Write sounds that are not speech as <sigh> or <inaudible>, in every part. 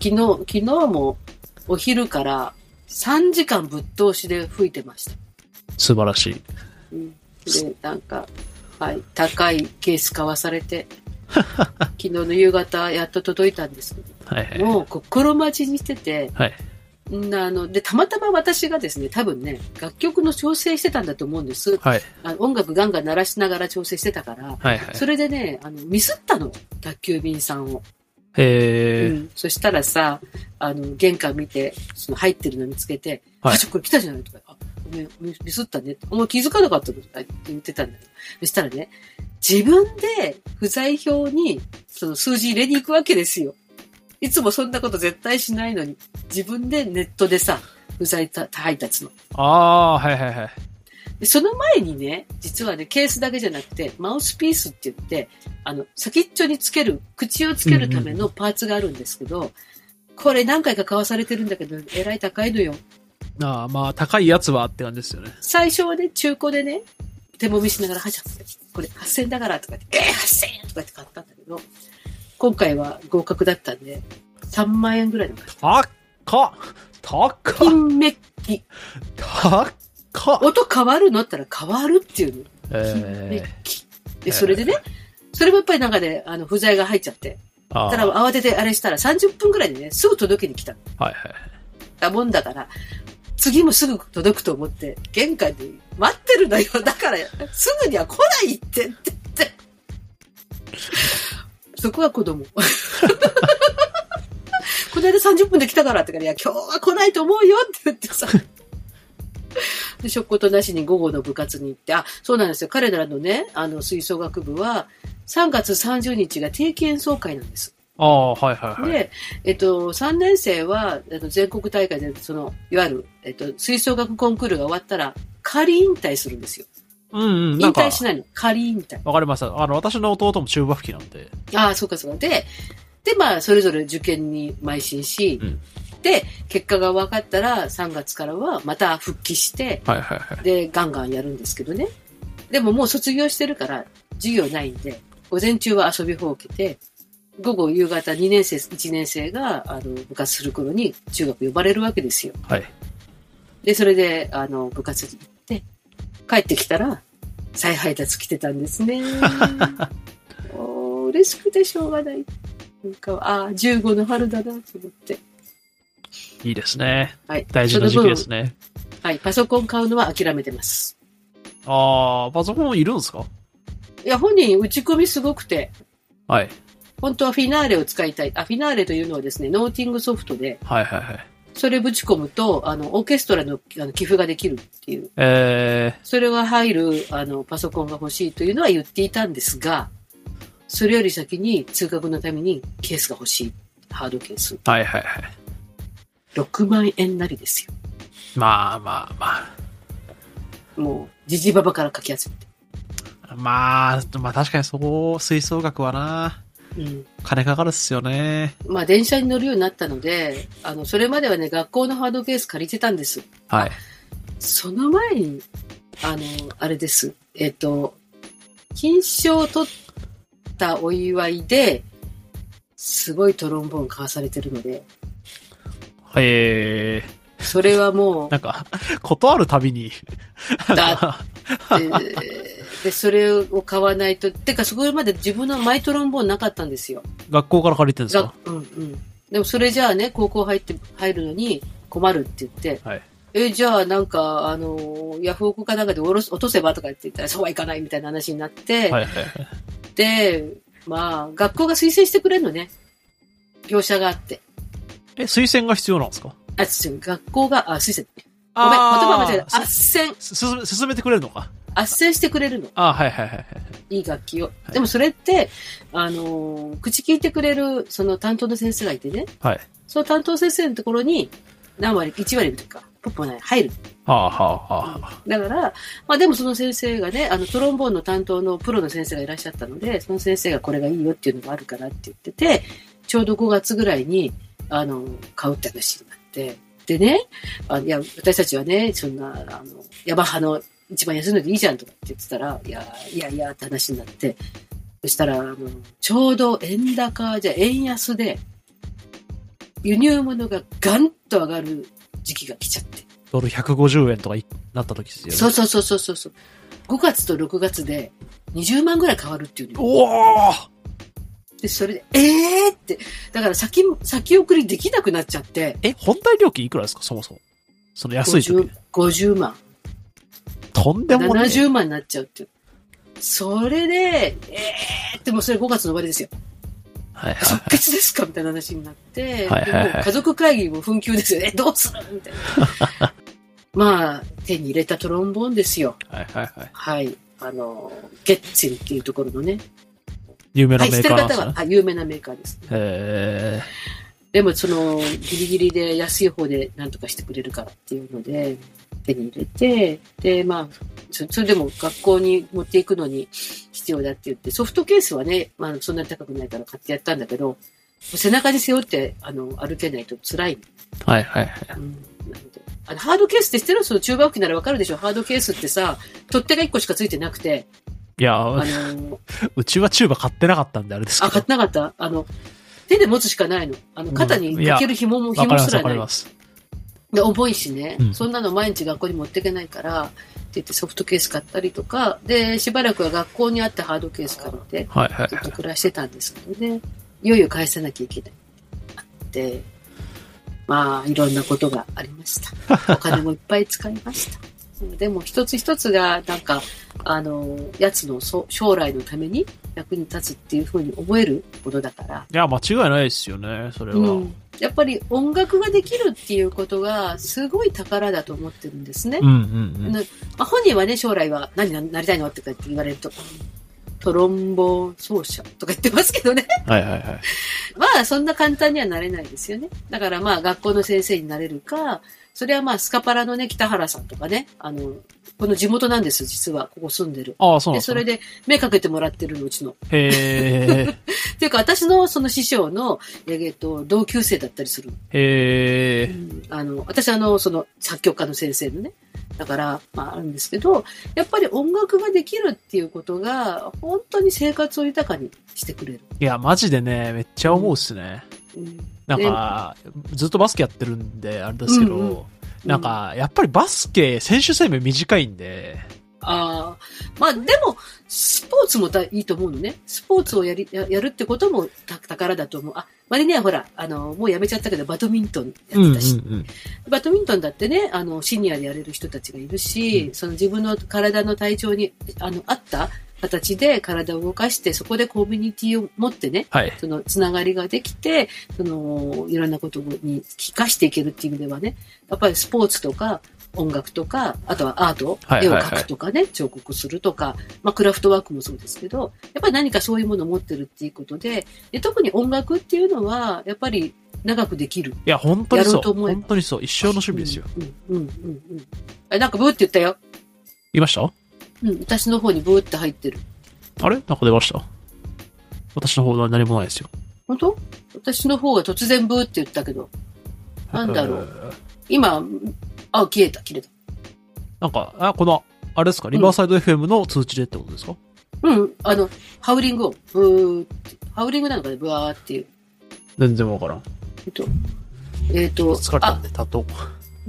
昨日、昨日もお昼から3時間ぶっ通しで吹いてました。素晴らしい。うん、で、なんか、はい、高いケース買わされて、<laughs> 昨日の夕方やっと届いたんですけはいはい。ど、もう心待ちにしてて、はい。んあの、で、たまたま私がですね、多分ね、楽曲の調整してたんだと思うんです。はい。あの音楽ガンガン鳴らしながら調整してたから、はいはい。それでね、あの、ミスったの、宅急便さんを。へー。うん。そしたらさ、あの、玄関見て、その入ってるの見つけて、はいあ、ちょ、これ来たじゃないとか、あ、ごめん、ミミスったね。お前気づかなかったのとかって言ってたんだけど。そしたらね、自分で不在票に、その数字入れに行くわけですよ。いつもそんなこと絶対しないのに、自分でネットでさ、不在た配達の。あー、はいはいはい。でその前にね、実はね、ケースだけじゃなくて、マウスピースって言って、あの、先っちょにつける、口をつけるためのパーツがあるんですけど、これ何回か買わされてるんだけど、えらい高いのよ。あー、まあ、高いやつはって感じですよね。最初はね、中古でね、手もみしながら、はじゃこれ8000だからとか言って、えー、8000円とかって買ったんだけど、今回は合格だったんで、3万円ぐらいの買った。高っ高っ金メッキ。高っ音変わるの？って言ったら変わるっていうの。えで、それでね、それもやっぱりなんかね、あの、不在が入っちゃって。たらー慌ててあれしたら30分くらいでね、すぐ届けに来た。はいはい。だもんだから、次もすぐ届くと思って、玄関で待ってるのよ。だから、すぐには来ないってって言って。そこは子供。この間30分で来たからってから、いや、今日は来ないと思うよって言ってさ。で、しょっことなしに午後の部活に行って、あ、そうなんですよ。彼らのね、あの、吹奏楽部は、3月30日が定期演奏会なんです。ああ、はいはいはい。で、えっと、3年生は、あの全国大会で、その、いわゆる、えっと、吹奏楽コンクールが終わったら、仮引退するんですよ。うんうん。な引退、しないの。仮引退。わかりました。あの、私の弟も中学期なんで。ああ、そうかそうか。で、で、まあ、それぞれ受験に邁進し、うんで、結果が分かったら、3月からはまた復帰して、はいはいはい。で、ガンガンやるんですけどね。でももう卒業してるから、授業ないんで、午前中は遊びほうけて、午後夕方2年生、1年生が、あの、部活する頃に中学呼ばれるわけですよ。はい。で、それで、あの、部活に行って、帰ってきたら、再配達来てたんですね。<laughs> 嬉しくてしょうがない。なんか、ああ、15の春だなと思って。いいですね。はい。大事な時期ですね。ね。はい。パソコン買うのは諦めてます。ああ、パソコンいるんですか？いや、本人打ち込みすごくて、はい。本当はフィナーレを使いたい。あ、フィナーレというのはですね、ノーティングソフトで、はいはいはい。それぶち込むと、あの、オーケストラのあの記譜ができるっていう、えそれが入る、あの、パソコンが欲しいというのは言っていたんですが、それより先に通学のためにケースが欲しい。ハードケース。ー、はいはいはい。6万円なりですよ。まあまあまもう、ジジババからかき集めて。あ。まあ、まあ確かにそう、吹奏楽はな、うん。金かかるっすよね。まあ、電車に乗るようになったので、あの、それまではね、学校のハードケース借りてたんです。はい。その前に、あの、あれです。えっ、と、金賞を取ったお祝いで、すごいトロンボーン買わされてるので、えー、それはもう、なんか、断るたびに、だって、で、それを買わないと、てかそこまで自分のマイトロンボーンなかったんですよ。学校から借りてるんですがかうんうん。でもそれじゃあね、高校入って、入るのに困るって言って、はい。え、じゃあなんか、あの、ヤフオクかなんかでおろす落とせばとかって言ったら、そうはいかないみたいな話になって、はいはいはい。で、まあ、学校が推薦してくれるのね。業者があって。え、推薦が必要なんですか？あ、違う学校が、あ、推薦。ごめん、言葉間違えた。斡旋。す進め、進めてくれるのか？斡旋してくれるの。あはいはいはいはい。いい楽器を。いでもそれって、あのー口聞いてくれる、その担当の先生がいてね、はい。その担当先生のところに、何割、1割とか、ポッポない、入る。はあはあはあ。だから、まあでもその先生がね、あの、トロンボーンの担当のプロの先生がいらっしゃったので、その先生がこれがいいよっていうのがあるからって言ってて、ちょうど5月ぐらいに、あの、買うって話になって、でね、あいや、私たちはね、そんな、あの、ヤマハの一番安いのでいいじゃんとかって言ってたら、いや、いやいやって話になって、そしたら、あの、ちょうど円高じゃ円安で、輸入物がガンと上がる時期が来ちゃって。ドル150円とかいなった時ですよね。そうそうそうそうそうそう。5月と6月で20万ぐらい変わるっていうの。おおで、それで、ええーって、だから先、先送りできなくなっちゃって、え、本体料金いくらですか？そもそも。その安い時50。50万。とんでもない。70万になっちゃうっていう。それで、ええーってもうそれ5月の終わりですよ。はいはい即決ですか？みたいな話になって、はいはいはい家族会議も紛糾ですよね。どうする？みたいな。<laughs> まあ、手に入れたトロンボーンですよ。はいはいはい。はい。あの、ゲッツィンっていうところのね。有名なメーカーなんですねってる方は、。はい、有名なメーカーです。へでも、その、ギリギリで安い方で何とかしてくれるからっていうので、手に入れて、で、まあ、そそれでも学校に持っていくのに必要だって言って、ソフトケースはね、まあ、そんなに高くないから買ってやったんだけど、背中に背負って、あの、歩けないと辛い。ーはいはいはい。うんあのハードケースって知ってる？その中学期ならわかるでしょ？ハードケースってさ、取っ手が1個しかついてなくて、いや、あの、<laughs> うちはチューバ買ってなかったんであれですけあ、買っど。てなかった？あの、手で持つしかないの。あの、肩にかける紐も、わかりますわ紐すらない。かります。で、重いしね、うんそんなの毎日学校に持っていけないから、って言ってソフトケース買ったりとか、で、しばらくは学校にあったハードケース借りて、ずっと暮らしてたんですけどね、いよいよ返さなきゃいけない。あって、まあ、いろんなことがありました。<laughs> お金もいっぱい使いました。でも一つ一つがなんか、あの、やつのそ将来のために役に立つっていうふうに思えるものだから、いや、間違いないですよね、それは。うん、やっぱり音楽ができるっていうことがすごい宝だと思ってるんですね。うんうんうん。まあ、本人はね、将来は何になりたいのってかって言われると、トロンボ奏者とか言ってますけどね。はいはいはい。<laughs> まあ、そんな簡単にはなれないですよね。だからまあ、学校の先生になれるか、それはまあ、スカパラのね、北原さんとかね、あの、この地元なんです、実は。ここ住んでる。ああ、そうなんで、ですねそれで目かけてもらってるの、うちの。へー。っ <laughs> ていうか、私のその師匠の、えっと、同級生だったりする。へー。うんあの、私あの、その作曲家の先生のね。だから、まああるんですけど、やっぱり音楽ができるっていうことが、本当に生活を豊かにしてくれる。いや、マジでね、めっちゃ思うっすね。うんなんか、ずっとバスケやってるんで、あれですけど、うんうんなん、か、やっぱりバスケ、選手生命短いんで、ああ、まあでも、スポーツもだいいと思うのね。スポーツをやり、ややるってこともた宝だと思う。あ、マリね、ほら、あの、もうやめちゃったけど、バドミントンやってたし、うん。バドミントンだってね、あの、シニアでやれる人たちがいるし、その自分の体の体調に、あの、合った形で体を動かして、そこでコミュニティを持ってね、はい。そのつながりができて、そのいろんなことに生かしていけるっていう意味ではね、やっぱりスポーツとか音楽とか、あとはアート、絵を描くとかね、彫刻するとか、まあクラフトワークもそうですけど、やっぱり何かそういうものを持ってるっていうことで、で特に音楽っていうのは、やっぱり長くできる。いや、本当にそう。う本当にそう。一生の趣味ですよ。うん、うん、うん、うん。あなんかブーって言ったよ。言いました？うん、私の方にブーって入ってる。あれ？なんか出ました？私の方は何もないですよ。本当？私の方が突然ブーって言ったけど、なんだろうえー今、あ、消えた、切れた。なんか、あ、この、あれですか、リバーサイド FM の通知でってことですか、うん、あの、ハウリングを、ブーって、ハウリングなのかね、ブワーっていう。全然わからん。えっと、えっと、あ疲れたん、で、立とう。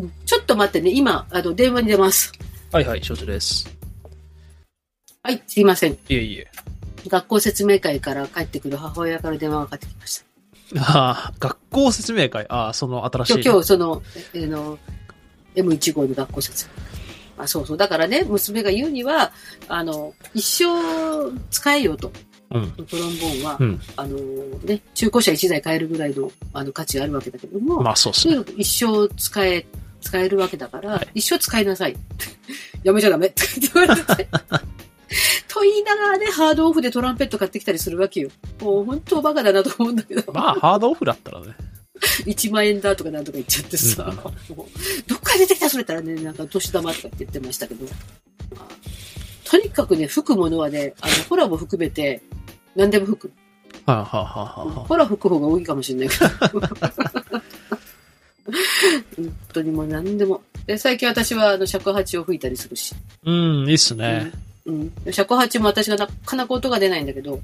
うんちょっと待ってね、今、あの、電話に出ます。はいはい、承知です。はい、すいません。いえいえ。学校説明会から帰ってくる母親から電話がかかってきました。ああ、学校説明会？ああ、その新しい。今日、今日、その、えあの、M1 号の学校説明会。あ、そうそう。だからね、娘が言うには、あの、一生使えよと。うん。トロンボーンは、うん。あのね、中古車1台買えるぐらいのあの価値があるわけだけども、まあそうっすね。一生使え、使えるわけだから、はい一生使いなさい。<laughs> やめちゃダメって言われて。<laughs> <laughs> と言いながらね、ハードオフでトランペット買ってきたりするわけよ。もう本当バカだなと思うんだけど、まあ、ハードオフだったらね。<laughs> 1万円だとかなんとか言っちゃってさ、うん <laughs> どっから出てきたそれたらね、なんか年玉とかって言ってましたけど、まあとにかくね、吹くものはね、あの、ホラーも含めて、何でも吹く。はあ、はあはあはあはホラー吹く方が多いかもしれないけど。本当にもう何でも。で、最近私はあの尺八を吹いたりするし。うん、いいっすね。うん。うん尺八も私がなかなか音が出ないんだけど、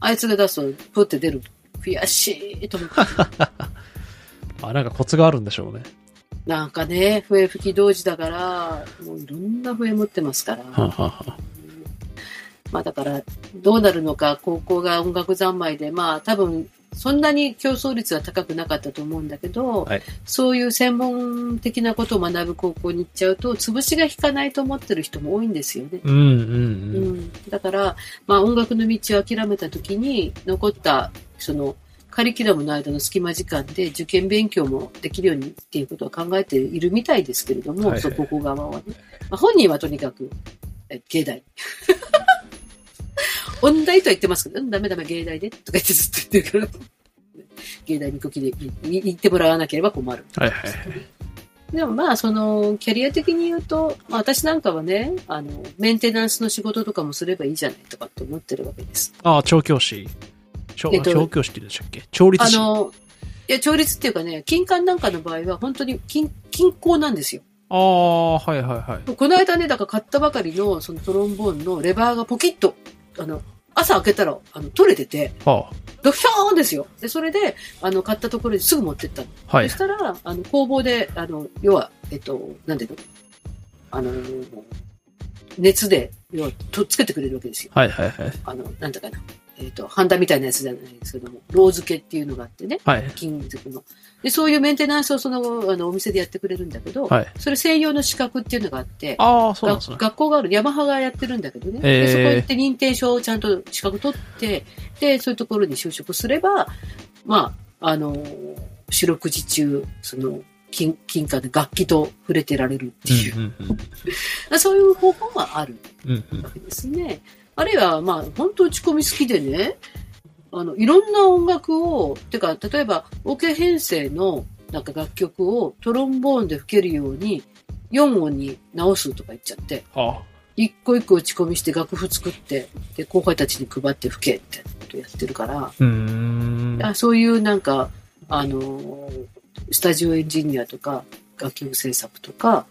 あいつが出すと、プって出る。悔しいと思って。<laughs> あ、なんかコツがあるんでしょうね。なんかね、笛吹き同時だから、もういろんな笛持ってますから。まあだから、どうなるのか、高校が音楽三昧で、まあ多分、そんなに競争率は高くなかったと思うんだけど、はい。そういう専門的なことを学ぶ高校に行っちゃうと、潰しが引かないと思ってる人も多いんですよね。うんうんう。うん。ん、だから、まあ、音楽の道を諦めた時に残ったそのカリキュラムの間の隙間時間で受験勉強もできるようにっていうことは考えているみたいですけれども、はい。はいそここ側はね、まあ、本人はとにかくえ芸大音大とは言ってますけど、うん、ダメダメ芸大でとか言ってずっと言ってるから芸大に行く気でいい行ってもらわなければ困るはいはい。でもまあ、その、キャリア的に言うと、まあ私なんかはね、あの、メンテナンスの仕事とかもすればいいじゃないとかって思ってるわけです。ああ、調教師。調えっと調教師って言うんでしたっけ？調律師。あの、いや、調律っていうかね、金管なんかの場合は本当に金、金工なんですよ。ああ、はいはいはい。この間ね、だから買ったばかりのそのトロンボーンのレバーがポキッと、あの、朝開けたら、あの、取れてて、はドヒョーンですよ。で、それで、あの、買ったところにすぐ持ってったの。あ、はいそし。たら、あの、工房で、あの、要は、えっと、なんていうの？あの、熱で、要は、とっつけてくれるわけですよ。はいはいはい。あの、なんだかな。えっと、ハンダみたいなやつじゃないですけども、ロー付けっていうのがあってね、はい。金属の。で、そういうメンテナンスをその、あの、お店でやってくれるんだけど、はい。それ専用の資格っていうのがあって、ああ、そうなんですね学。学校がある、ヤマハがやってるんだけどね。へーでそこ行って認定証をちゃんと資格取って、で、そういうところに就職すれば、まあ、あの、四六時中、その、金、金貨で楽器と触れてられるっていう、うんうん <laughs> そういう方法があるうん。うんうんわけですね。あるいは、まあ、本当打ち込み好きでね、あの、いろんな音楽を、てか、例えば、オケ編成の、なんか楽曲をトロンボーンで吹けるように、4音に直すとか言っちゃって、は一個一個打ち込みして楽譜作って、で、後輩たちに配って吹けってことやってるから、あ。うーん。あそういうなんか、あのー、スタジオエンジニアとか、楽曲制作とか、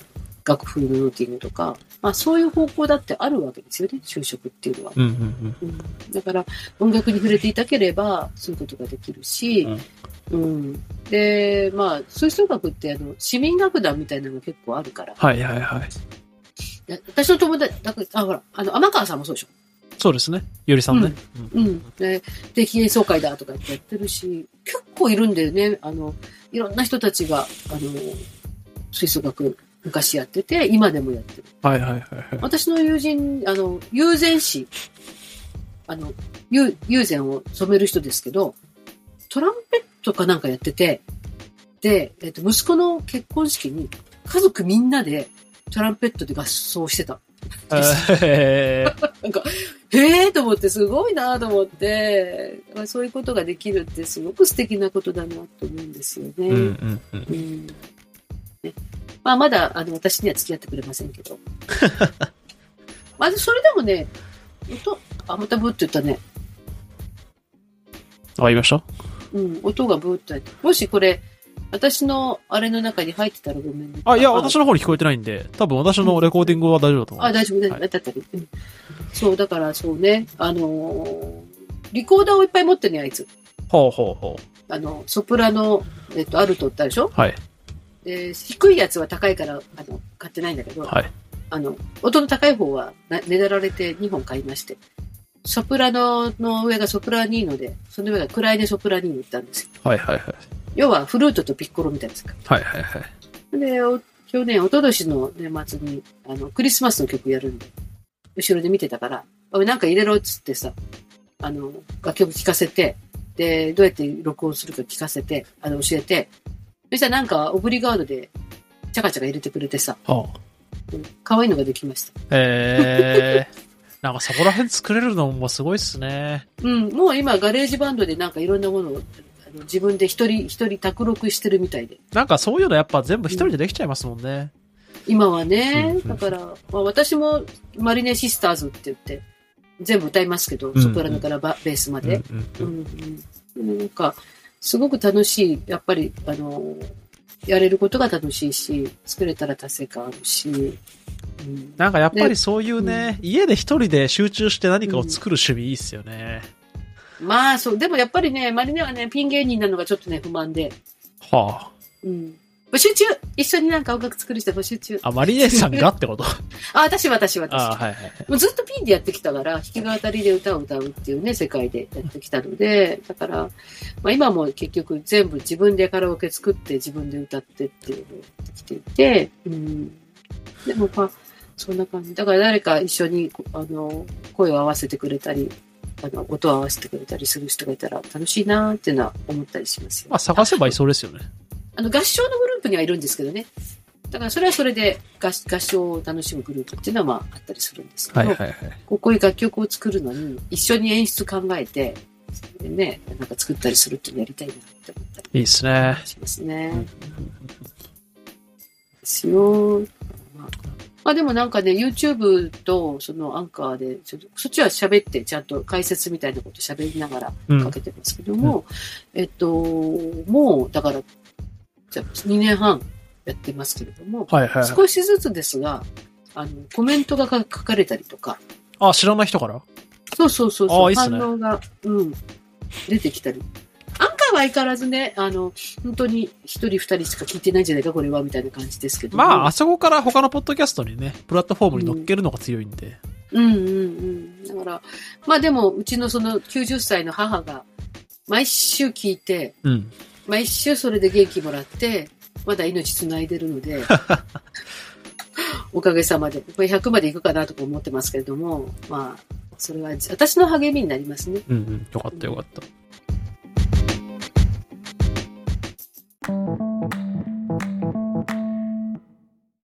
楽譜のノーティングとか、まあそういう方向だってあるわけですよね、就職っていうのは。うんうんうん。うん、だから、音楽に触れていたければ、そういうことができるし、うん。で、まあ、吹奏楽って、あの、市民楽団みたいなのが結構あるから、はいはいはい。私の友達、だからあ、ほら、あの、天川さんもそうでしょ？そうですね。ゆりさんね。うん。で、定期演奏会だとかってやってるし、結構いるんだよね。あの、いろんな人たちが、あの、吹奏楽昔やってて、今でもやってる。はいはいはいはい。私の友人、あの、友禅師、あの、友友禅を染める人ですけど、トランペットかなんかやってて、で、えっと、息子の結婚式に家族みんなでトランペットで合奏してた。えーなんか、へえと思って、すごいなと思って、そういうことができるってすごく素敵なことだなと思うんですよね。うんうんうん。うんね、まあ、まだ、あの、私には付き合ってくれませんけど。<laughs> まあ、それでもね、音、あ、またブーって言ったね。わかりましたうん、音がブーって入って。もしこれ、私のあれの中に入ってたらごめんね。あ、いや、私の方に聞こえてないんで、多分私のレコーディングは大丈夫だと思あ、う。大丈夫、大丈夫。はいだったり、うんそう、だからそうね、あのーリコーダーをいっぱい持ってるね、あいつ。ほうほうほう。あの、ソプラノ、えっと、アルトってあるでしょはい。で、低いやつは高いから、あの、買ってないんだけど、はい。あの、音の高い方はなねだられて2本買いまして、ソプラノの上がソプラニーノで、その上がクライネソプラニーノってあるんですよ。はいはいはい。要はフルートとピッコロみたいなやつか。はいはいはい。で、お去年、一昨年の年末に、あの、クリスマスの曲やるんで、後ろで見てたから、おいなんか入れろっつってさ、あの、楽曲聴かせて、で、どうやって録音するか聞かせて、あの、教えて、そしたらなんか、オブリガードで、チャカチャカ入れてくれてさ、はあ。うん可愛いのができました。えー。<laughs> なんかそこら辺作れるのもすごいっすね。うん、もう今、ガレージバンドでなんかいろんなものを、あの自分で一人一人宅録してるみたいで。なんかそういうのやっぱ全部一人でできちゃいますもんね。今はね、うんだから、まあ、私もマリネシスターズって言って、全部歌いますけど、うんソプラノからバベースまで。うんううんんうんなんか、すごく楽しい。やっぱり、あの、やれることが楽しいし、作れたら達成感あるし。うんなんかやっぱりそういうね、家で一人で集中して何かを作る趣味いいっすよね。まあ、そう、でもやっぱりね、マリネはね、ピン芸人なのがちょっとね、不満で、はうん。募集中一緒になんか音楽作る人募集中。あ、マリネさんがってこと？<laughs> あ、私、私、私。あはいはい。もうずっとピンでやってきたから、弾き語りで歌を歌うっていうね、世界でやってきたので、だから、まあ今も結局全部自分でカラオケ作って自分で歌ってっていうのをやってきていて、うん。でもまあ、そんな感じ。だから誰か一緒に、あの、声を合わせてくれたり、あの、音を合わせてくれたりする人がいたら楽しいなーっていうのは思ったりしますよ。まあ探せばいそうですよね。あの、合唱のグループにはいるんですけどね。だからそれはそれで合合唱を楽しむグループっていうのはまああったりするんですけど、はいはいはい。こうこういう楽曲を作るのに一緒に演出考えて、それでね、なんか作ったりするっていうのやりたいなって思ったりいいっすね。しますね。ですよ。まあ、まあでもなんかね、YouTube とそのアンカーで、そっちは喋って、ちゃんと解説みたいなこと喋りながらうんかけてますけども、えっと、もう、だから、じゃあ2年半やってますけれども、はいはい。少しずつですが、あの、コメントが書かれたりとか、あ、知らない人から？そうそうそうそう、ね反応が、うん、出てきたり。アンカーは相変わらずね、あの、本当に一人二人しか聞いてないんじゃないか、これは、みたいな感じですけども。まあ、あそこから他のポッドキャストにね、プラットフォームに乗っけるのが強いんで。うんうんうん。だから、まあでも、うちのその90歳の母が、毎週聞いて、うん。毎週それで元気もらって、まだ命つないでるので、<laughs> おかげさまで、これ100までいくかなとか思ってますけれども、まあ、それは私の励みになりますね。うんうん。よかったよかった。